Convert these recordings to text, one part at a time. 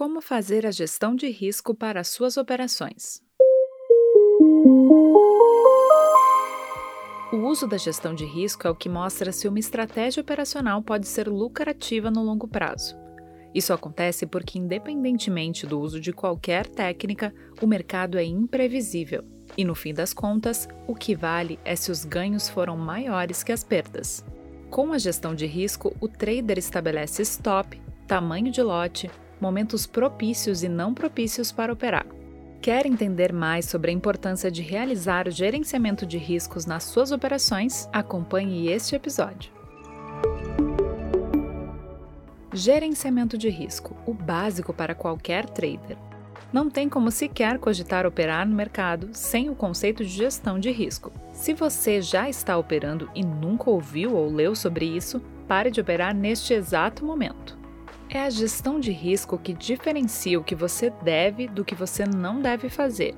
Como fazer a gestão de risco para suas operações? O uso da gestão de risco é o que mostra se uma estratégia operacional pode ser lucrativa no longo prazo. Isso acontece porque, independentemente do uso de qualquer técnica, o mercado é imprevisível. E no fim das contas, o que vale é se os ganhos foram maiores que as perdas. Com a gestão de risco, o trader estabelece stop, tamanho de lote, momentos propícios e não propícios para operar. Quer entender mais sobre a importância de realizar o gerenciamento de riscos nas suas operações? Acompanhe este episódio. Gerenciamento de risco o básico para qualquer trader. Não tem como sequer cogitar operar no mercado sem o conceito de gestão de risco. Se você já está operando e nunca ouviu ou leu sobre isso, pare de operar neste exato momento. É a gestão de risco que diferencia o que você deve do que você não deve fazer,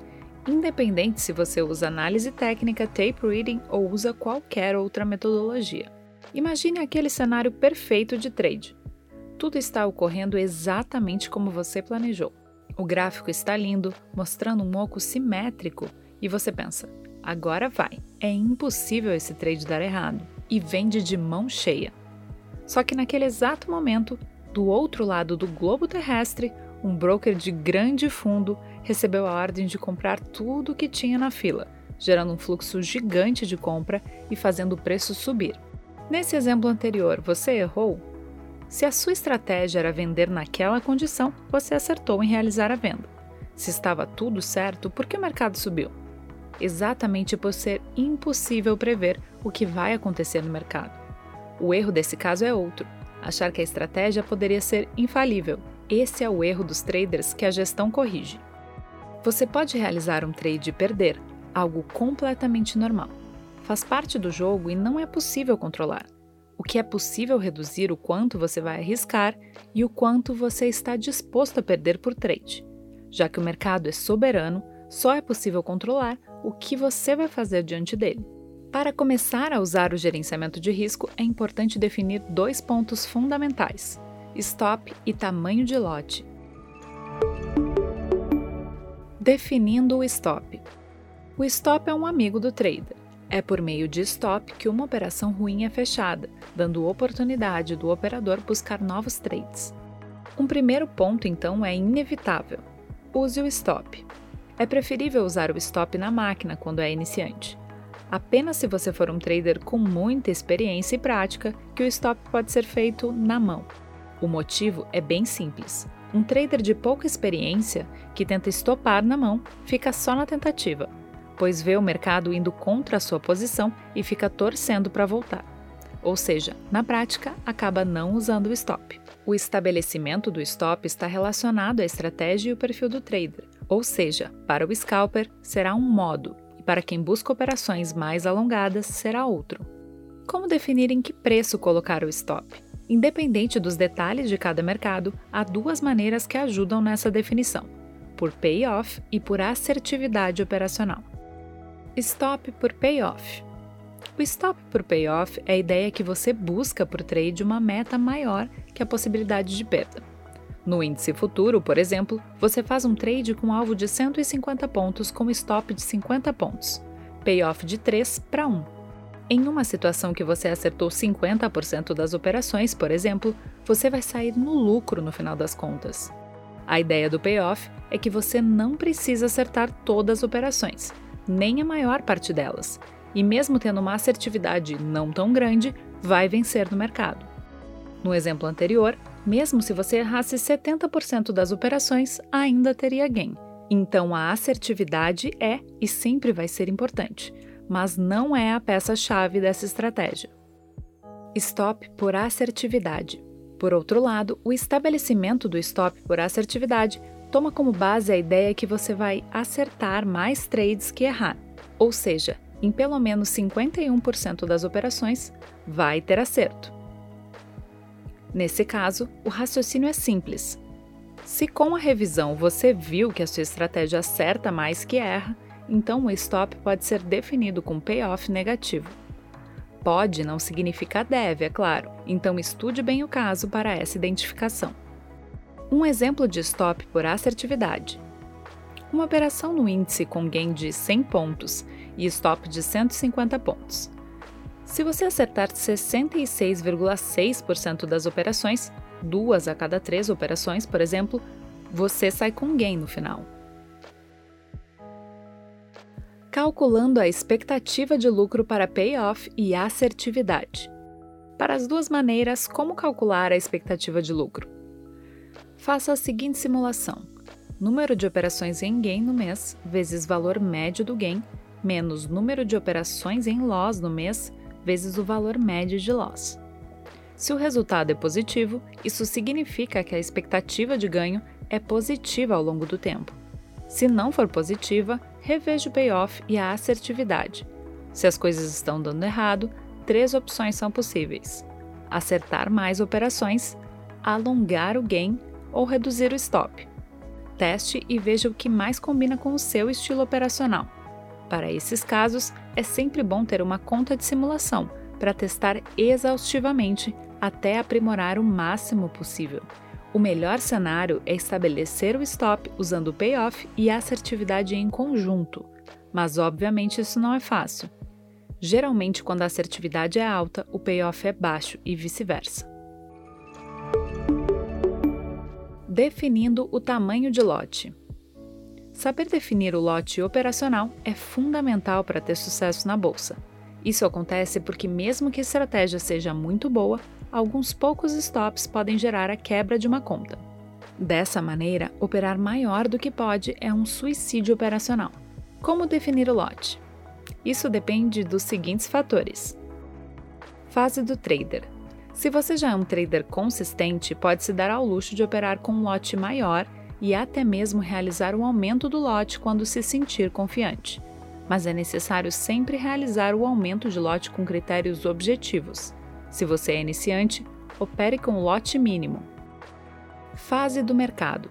independente se você usa análise técnica, tape reading ou usa qualquer outra metodologia. Imagine aquele cenário perfeito de trade. Tudo está ocorrendo exatamente como você planejou. O gráfico está lindo, mostrando um oco simétrico, e você pensa: agora vai, é impossível esse trade dar errado, e vende de mão cheia. Só que naquele exato momento, do outro lado do globo terrestre, um broker de grande fundo recebeu a ordem de comprar tudo o que tinha na fila, gerando um fluxo gigante de compra e fazendo o preço subir. Nesse exemplo anterior, você errou? Se a sua estratégia era vender naquela condição, você acertou em realizar a venda. Se estava tudo certo, por que o mercado subiu? Exatamente por ser impossível prever o que vai acontecer no mercado. O erro desse caso é outro achar que a estratégia poderia ser infalível. Esse é o erro dos traders que a gestão corrige. Você pode realizar um trade e perder, algo completamente normal. Faz parte do jogo e não é possível controlar. O que é possível reduzir o quanto você vai arriscar e o quanto você está disposto a perder por trade. Já que o mercado é soberano, só é possível controlar o que você vai fazer diante dele. Para começar a usar o gerenciamento de risco, é importante definir dois pontos fundamentais: stop e tamanho de lote. Definindo o stop. O stop é um amigo do trader. É por meio de stop que uma operação ruim é fechada, dando oportunidade do operador buscar novos trades. Um primeiro ponto, então, é inevitável. Use o stop. É preferível usar o stop na máquina quando é iniciante apenas se você for um trader com muita experiência e prática que o stop pode ser feito na mão. O motivo é bem simples. Um trader de pouca experiência que tenta estopar na mão fica só na tentativa, pois vê o mercado indo contra a sua posição e fica torcendo para voltar. Ou seja, na prática, acaba não usando o stop. O estabelecimento do stop está relacionado à estratégia e o perfil do trader, ou seja, para o scalper será um modo e para quem busca operações mais alongadas será outro. Como definir em que preço colocar o stop? Independente dos detalhes de cada mercado, há duas maneiras que ajudam nessa definição: por payoff e por assertividade operacional. Stop por payoff. O stop por payoff é a ideia que você busca por trade uma meta maior que a possibilidade de perda. No índice futuro, por exemplo, você faz um trade com alvo de 150 pontos com stop de 50 pontos, payoff de 3 para 1. Em uma situação que você acertou 50% das operações, por exemplo, você vai sair no lucro no final das contas. A ideia do payoff é que você não precisa acertar todas as operações, nem a maior parte delas, e mesmo tendo uma assertividade não tão grande, vai vencer no mercado. No exemplo anterior, mesmo se você errasse 70% das operações, ainda teria gain. Então a assertividade é e sempre vai ser importante, mas não é a peça-chave dessa estratégia. Stop por assertividade. Por outro lado, o estabelecimento do stop por assertividade toma como base a ideia que você vai acertar mais trades que errar, ou seja, em pelo menos 51% das operações vai ter acerto. Nesse caso, o raciocínio é simples. Se com a revisão você viu que a sua estratégia acerta mais que erra, então o stop pode ser definido com payoff negativo. Pode não significa deve, é claro, então estude bem o caso para essa identificação. Um exemplo de stop por assertividade. Uma operação no índice com gain de 100 pontos e stop de 150 pontos. Se você acertar 66,6% das operações, duas a cada três operações, por exemplo, você sai com gain no final. Calculando a expectativa de lucro para payoff e assertividade. Para as duas maneiras, como calcular a expectativa de lucro? Faça a seguinte simulação: número de operações em gain no mês vezes valor médio do gain menos número de operações em loss no mês vezes o valor médio de loss. Se o resultado é positivo, isso significa que a expectativa de ganho é positiva ao longo do tempo. Se não for positiva, reveja o payoff e a assertividade. Se as coisas estão dando errado, três opções são possíveis: acertar mais operações, alongar o gain ou reduzir o stop. Teste e veja o que mais combina com o seu estilo operacional. Para esses casos, é sempre bom ter uma conta de simulação para testar exaustivamente até aprimorar o máximo possível. O melhor cenário é estabelecer o stop usando o payoff e a assertividade em conjunto, mas obviamente isso não é fácil. Geralmente, quando a assertividade é alta, o payoff é baixo e vice-versa. Definindo o tamanho de lote. Saber definir o lote operacional é fundamental para ter sucesso na bolsa. Isso acontece porque, mesmo que a estratégia seja muito boa, alguns poucos stops podem gerar a quebra de uma conta. Dessa maneira, operar maior do que pode é um suicídio operacional. Como definir o lote? Isso depende dos seguintes fatores: Fase do trader. Se você já é um trader consistente, pode se dar ao luxo de operar com um lote maior e até mesmo realizar um aumento do lote quando se sentir confiante mas é necessário sempre realizar o aumento de lote com critérios objetivos. Se você é iniciante, opere com lote mínimo. Fase do mercado: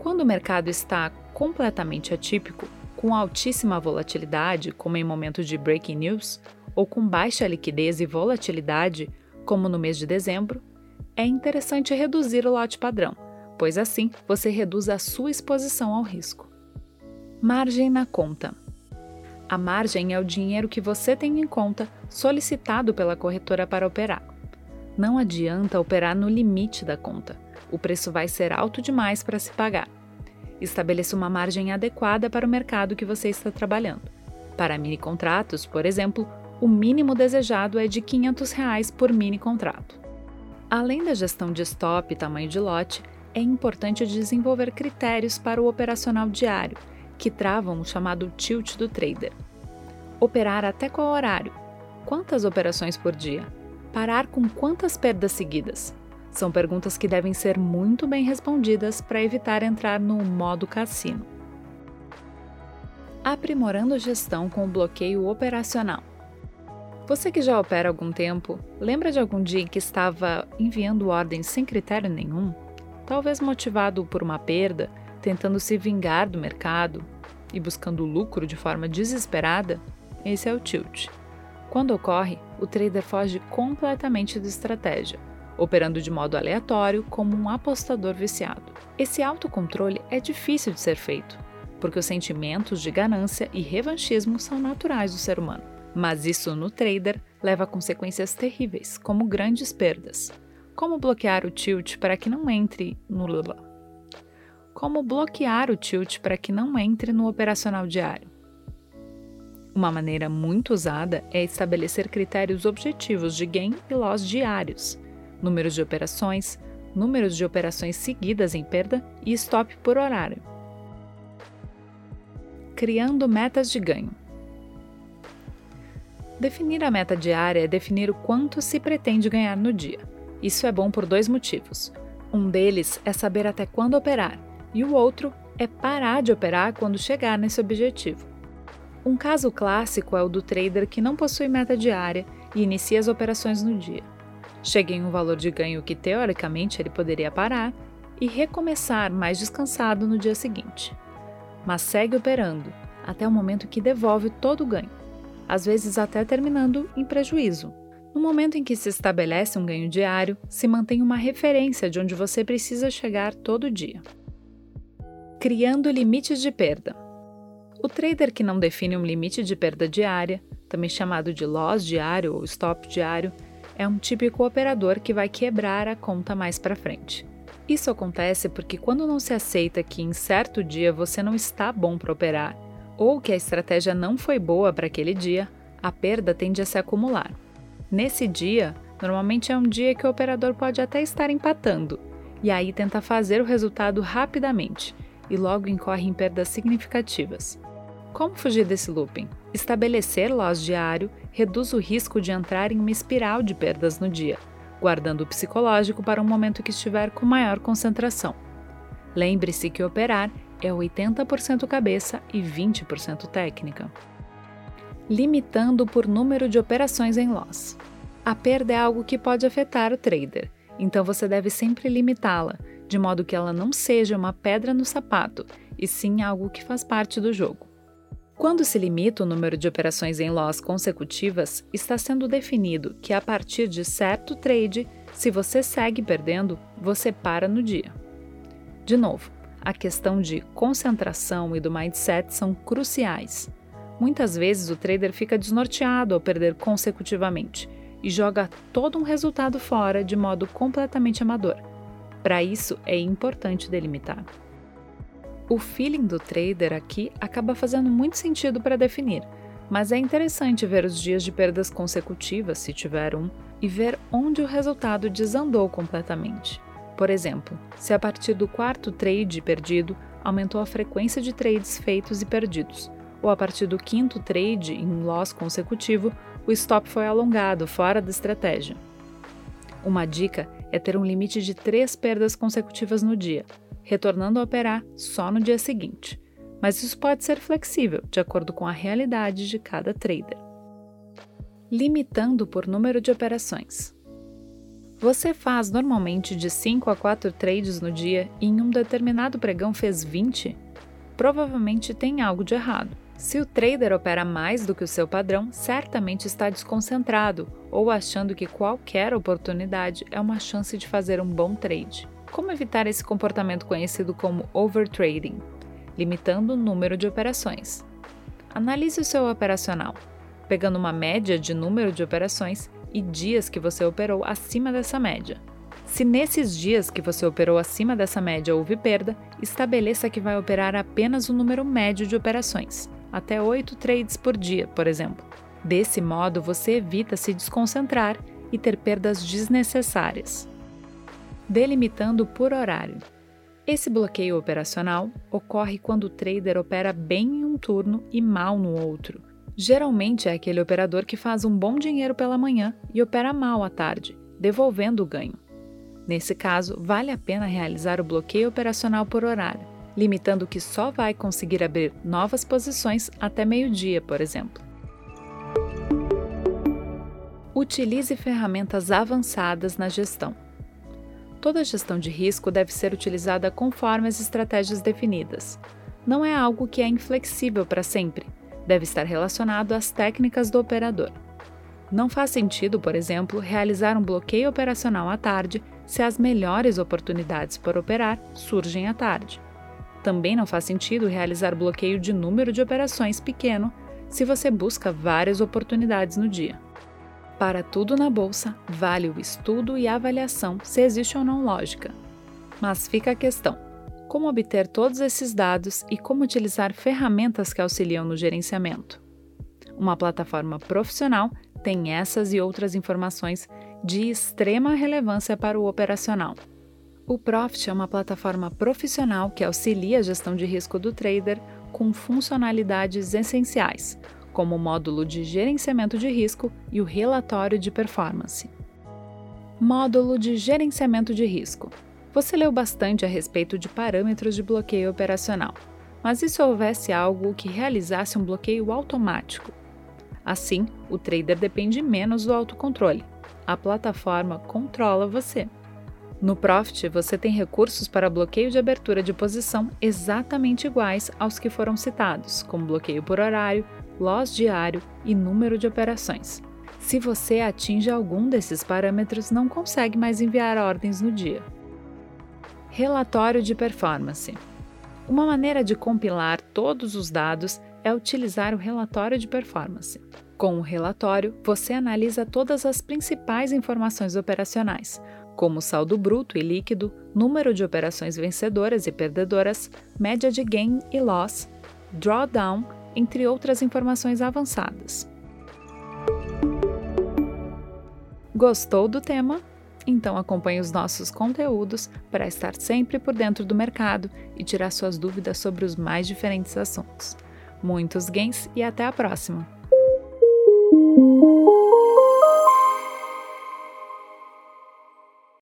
Quando o mercado está completamente atípico, com altíssima volatilidade, como em momentos de breaking news, ou com baixa liquidez e volatilidade, como no mês de dezembro, é interessante reduzir o lote padrão, pois assim você reduz a sua exposição ao risco. Margem na conta. A margem é o dinheiro que você tem em conta solicitado pela corretora para operar. Não adianta operar no limite da conta. O preço vai ser alto demais para se pagar. Estabeleça uma margem adequada para o mercado que você está trabalhando. Para mini contratos, por exemplo, o mínimo desejado é de 500 reais por mini contrato. Além da gestão de stop e tamanho de lote, é importante desenvolver critérios para o operacional diário que travam o chamado tilt do trader. Operar até qual horário? Quantas operações por dia? Parar com quantas perdas seguidas? São perguntas que devem ser muito bem respondidas para evitar entrar no modo cassino. Aprimorando a gestão com o bloqueio operacional. Você que já opera há algum tempo, lembra de algum dia em que estava enviando ordens sem critério nenhum? Talvez motivado por uma perda tentando se vingar do mercado e buscando lucro de forma desesperada, esse é o tilt. Quando ocorre, o trader foge completamente da estratégia, operando de modo aleatório como um apostador viciado. Esse autocontrole é difícil de ser feito, porque os sentimentos de ganância e revanchismo são naturais do ser humano. Mas isso no trader leva a consequências terríveis, como grandes perdas. Como bloquear o tilt para que não entre no lula? como bloquear o tilt para que não entre no operacional diário. Uma maneira muito usada é estabelecer critérios objetivos de gain e loss diários, números de operações, números de operações seguidas em perda e stop por horário. Criando metas de ganho. Definir a meta diária é definir o quanto se pretende ganhar no dia. Isso é bom por dois motivos. Um deles é saber até quando operar, e o outro é parar de operar quando chegar nesse objetivo. Um caso clássico é o do trader que não possui meta diária e inicia as operações no dia. Chega em um valor de ganho que teoricamente ele poderia parar e recomeçar mais descansado no dia seguinte. Mas segue operando até o momento que devolve todo o ganho, às vezes até terminando em prejuízo. No momento em que se estabelece um ganho diário, se mantém uma referência de onde você precisa chegar todo dia. Criando limites de perda. O trader que não define um limite de perda diária, também chamado de loss diário ou stop diário, é um típico operador que vai quebrar a conta mais para frente. Isso acontece porque quando não se aceita que em certo dia você não está bom para operar ou que a estratégia não foi boa para aquele dia, a perda tende a se acumular. Nesse dia, normalmente é um dia que o operador pode até estar empatando, e aí tenta fazer o resultado rapidamente e logo incorre em perdas significativas. Como fugir desse looping? Estabelecer loss diário reduz o risco de entrar em uma espiral de perdas no dia, guardando o psicológico para um momento que estiver com maior concentração. Lembre-se que operar é 80% cabeça e 20% técnica limitando por número de operações em loss. A perda é algo que pode afetar o trader, então você deve sempre limitá-la, de modo que ela não seja uma pedra no sapato, e sim algo que faz parte do jogo. Quando se limita o número de operações em loss consecutivas, está sendo definido que a partir de certo trade, se você segue perdendo, você para no dia. De novo, a questão de concentração e do mindset são cruciais. Muitas vezes o trader fica desnorteado ao perder consecutivamente e joga todo um resultado fora de modo completamente amador. Para isso é importante delimitar. O feeling do trader aqui acaba fazendo muito sentido para definir, mas é interessante ver os dias de perdas consecutivas, se tiver um, e ver onde o resultado desandou completamente. Por exemplo, se a partir do quarto trade perdido aumentou a frequência de trades feitos e perdidos, ou a partir do quinto trade em loss consecutivo, o stop foi alongado fora da estratégia. Uma dica é ter um limite de três perdas consecutivas no dia, retornando a operar só no dia seguinte. Mas isso pode ser flexível, de acordo com a realidade de cada trader. Limitando por número de operações. Você faz normalmente de 5 a 4 trades no dia e em um determinado pregão fez 20? Provavelmente tem algo de errado. Se o trader opera mais do que o seu padrão, certamente está desconcentrado ou achando que qualquer oportunidade é uma chance de fazer um bom trade. Como evitar esse comportamento conhecido como overtrading? Limitando o número de operações. Analise o seu operacional, pegando uma média de número de operações e dias que você operou acima dessa média. Se nesses dias que você operou acima dessa média houve perda, estabeleça que vai operar apenas o número médio de operações até 8 trades por dia, por exemplo. Desse modo, você evita se desconcentrar e ter perdas desnecessárias. Delimitando por horário. Esse bloqueio operacional ocorre quando o trader opera bem em um turno e mal no outro. Geralmente é aquele operador que faz um bom dinheiro pela manhã e opera mal à tarde, devolvendo o ganho. Nesse caso, vale a pena realizar o bloqueio operacional por horário limitando que só vai conseguir abrir novas posições até meio-dia, por exemplo. Utilize ferramentas avançadas na gestão. Toda gestão de risco deve ser utilizada conforme as estratégias definidas. Não é algo que é inflexível para sempre, deve estar relacionado às técnicas do operador. Não faz sentido, por exemplo, realizar um bloqueio operacional à tarde se as melhores oportunidades para operar surgem à tarde. Também não faz sentido realizar bloqueio de número de operações pequeno se você busca várias oportunidades no dia. Para tudo na bolsa, vale o estudo e avaliação se existe ou não lógica. Mas fica a questão: como obter todos esses dados e como utilizar ferramentas que auxiliam no gerenciamento? Uma plataforma profissional tem essas e outras informações de extrema relevância para o operacional. O Profit é uma plataforma profissional que auxilia a gestão de risco do trader com funcionalidades essenciais, como o módulo de gerenciamento de risco e o relatório de performance. Módulo de gerenciamento de risco. Você leu bastante a respeito de parâmetros de bloqueio operacional, mas e se houvesse algo que realizasse um bloqueio automático? Assim, o trader depende menos do autocontrole. A plataforma controla você. No Profit, você tem recursos para bloqueio de abertura de posição exatamente iguais aos que foram citados, como bloqueio por horário, loss diário e número de operações. Se você atinge algum desses parâmetros, não consegue mais enviar ordens no dia. Relatório de performance. Uma maneira de compilar todos os dados é utilizar o relatório de performance. Com o relatório, você analisa todas as principais informações operacionais, como saldo bruto e líquido, número de operações vencedoras e perdedoras, média de gain e loss, drawdown, entre outras informações avançadas. Gostou do tema? Então acompanhe os nossos conteúdos para estar sempre por dentro do mercado e tirar suas dúvidas sobre os mais diferentes assuntos. Muitos gains e até a próxima!